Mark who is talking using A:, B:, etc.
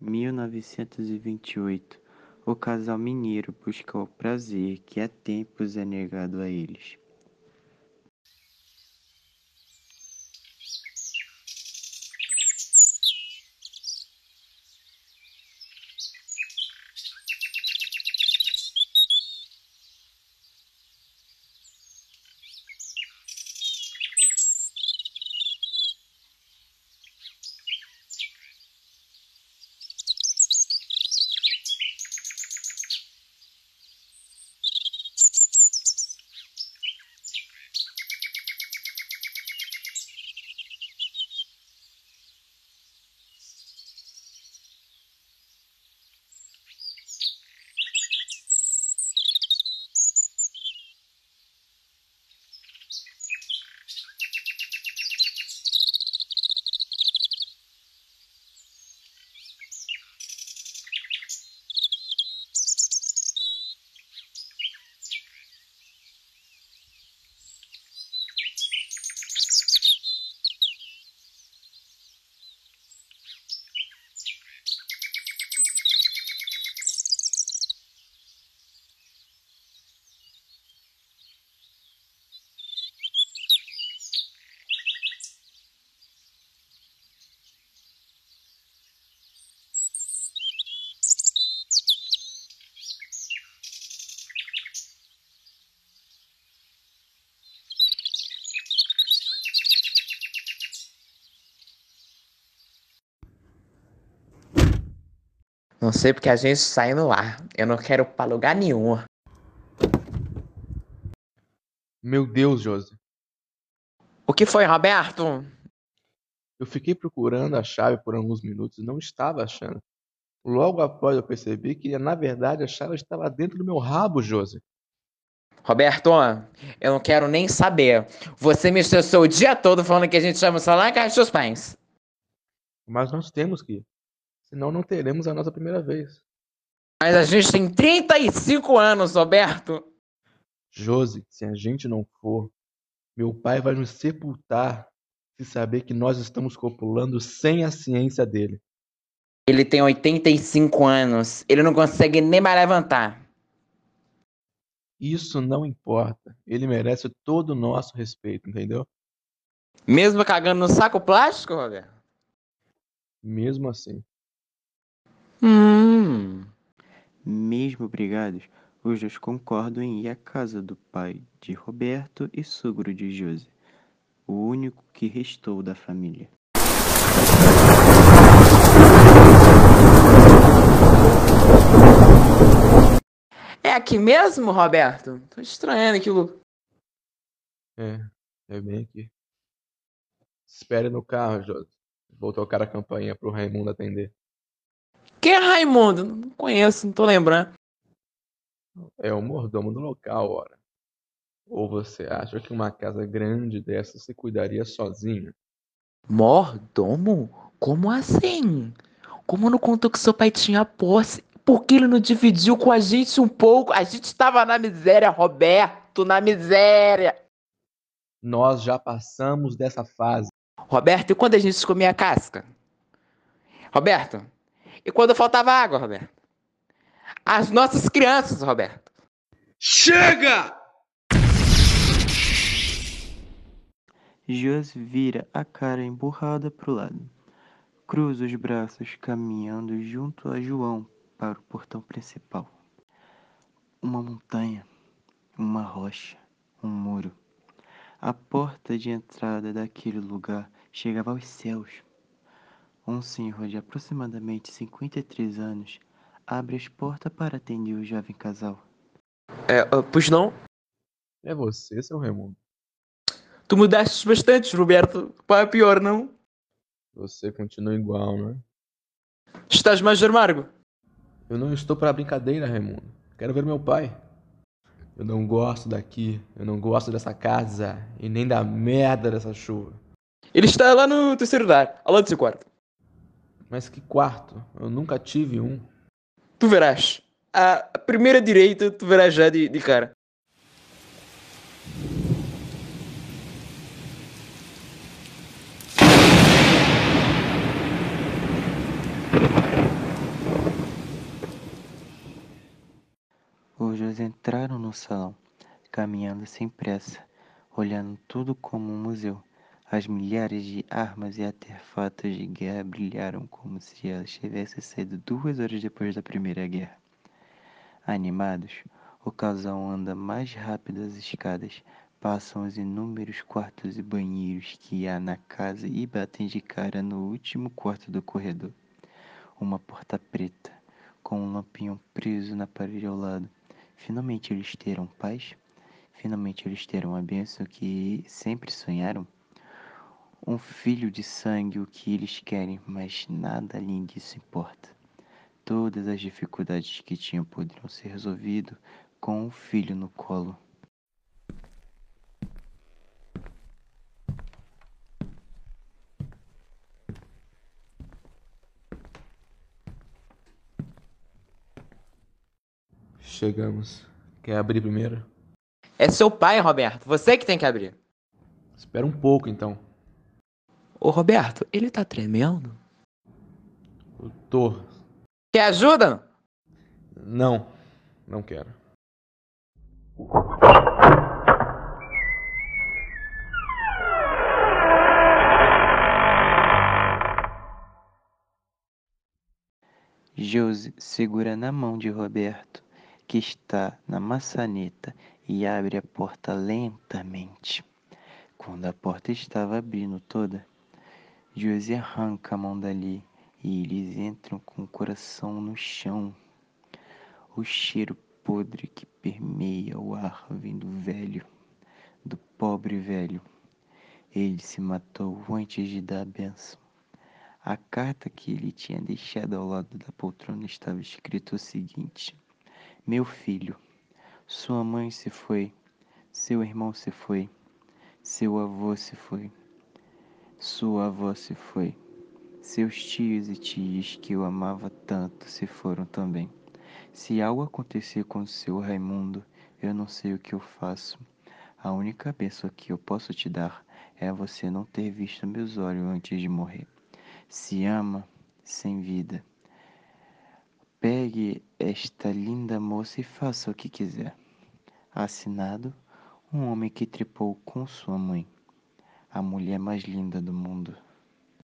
A: 1928, o casal mineiro busca o prazer que há tempos é negado a eles.
B: Não sei porque a gente sai no ar. Eu não quero pra lugar nenhum.
C: Meu Deus, Josi.
B: O que foi, Roberto?
C: Eu fiquei procurando a chave por alguns minutos e não estava achando. Logo após eu percebi que, na verdade, a chave estava dentro do meu rabo, Josi.
B: Roberto, eu não quero nem saber. Você me estressou o dia todo falando que a gente chama só lá na casa dos seus pais.
C: Mas nós temos que ir. Senão não teremos a nossa primeira vez.
B: Mas a gente tem 35 anos, Roberto.
C: Josi, se a gente não for, meu pai vai nos sepultar se saber que nós estamos copulando sem a ciência dele.
B: Ele tem 85 anos. Ele não consegue nem mais levantar.
C: Isso não importa. Ele merece todo o nosso respeito, entendeu?
B: Mesmo cagando no saco plástico, Roberto?
C: Mesmo assim.
B: Hum.
A: Mesmo brigados, os dois concordam em ir à casa do pai de Roberto e sogro de Josi, o único que restou da família.
B: É aqui mesmo, Roberto? Tô estranhando aquilo.
C: É, é bem aqui. Espere no carro, Josi. Vou tocar a campainha pro Raimundo atender.
B: Quem é Raimundo? Não conheço, não tô lembrando.
C: É o mordomo do local, ora. Ou você acha que uma casa grande dessa se cuidaria sozinha?
B: Mordomo? Como assim? Como não contou que seu pai tinha posse? Por que ele não dividiu com a gente um pouco? A gente estava na miséria, Roberto, na miséria.
C: Nós já passamos dessa fase.
B: Roberto, e quando a gente comia casca? Roberto, e quando faltava água, Roberto? As nossas crianças, Roberto.
D: Chega!
A: Jos vira a cara emburrada pro lado. Cruza os braços caminhando junto a João para o portão principal. Uma montanha, uma rocha, um muro. A porta de entrada daquele lugar chegava aos céus. Um senhor de aproximadamente 53 anos abre as portas para atender o jovem casal.
B: É, uh, pois não?
C: É você, seu Raimundo.
B: Tu mudaste bastante, Roberto. Pá, é pior, não?
C: Você continua igual, não é?
B: Estás mais amargo?
C: Eu não estou para brincadeira, Raimundo. Quero ver meu pai. Eu não gosto daqui, eu não gosto dessa casa e nem da merda dessa chuva.
B: Ele está lá no terceiro andar, ao lado do seu quarto.
C: Mas que quarto? Eu nunca tive um.
B: Tu verás. A primeira direita tu verás já de, de cara.
A: Os dois entraram no salão, caminhando sem pressa, olhando tudo como um museu. As milhares de armas e artefatos de guerra brilharam como se elas tivessem saído duas horas depois da Primeira Guerra. Animados, o casal anda mais rápido as escadas, passam os inúmeros quartos e banheiros que há na casa e batem de cara no último quarto do corredor. Uma porta preta, com um lampinho preso na parede ao lado. Finalmente eles terão paz? Finalmente eles terão a bênção que sempre sonharam? Um filho de sangue, o que eles querem, mas nada além disso importa. Todas as dificuldades que tinham poderiam ser resolvidas com um filho no colo.
C: Chegamos. Quer abrir primeiro?
B: É seu pai, Roberto. Você que tem que abrir.
C: Espera um pouco então.
B: Ô, Roberto, ele tá tremendo?
C: Eu tô.
B: Quer ajuda?
C: Não, não quero.
A: Josi segura na mão de Roberto, que está na maçaneta, e abre a porta lentamente. Quando a porta estava abrindo toda, Josi arranca a mão dali e eles entram com o coração no chão. O cheiro podre que permeia o ar vem do velho, do pobre velho. Ele se matou antes de dar a benção. A carta que ele tinha deixado ao lado da poltrona estava escrito o seguinte: Meu filho, sua mãe se foi, seu irmão se foi, seu avô se foi, sua avó se foi, seus tios e tias que eu amava tanto se foram também. Se algo acontecer com o seu Raimundo, eu não sei o que eu faço. A única bênção que eu posso te dar é você não ter visto meus olhos antes de morrer. Se ama sem vida. Pegue esta linda moça e faça o que quiser. Assinado, um homem que tripou com sua mãe, a mulher mais linda do mundo.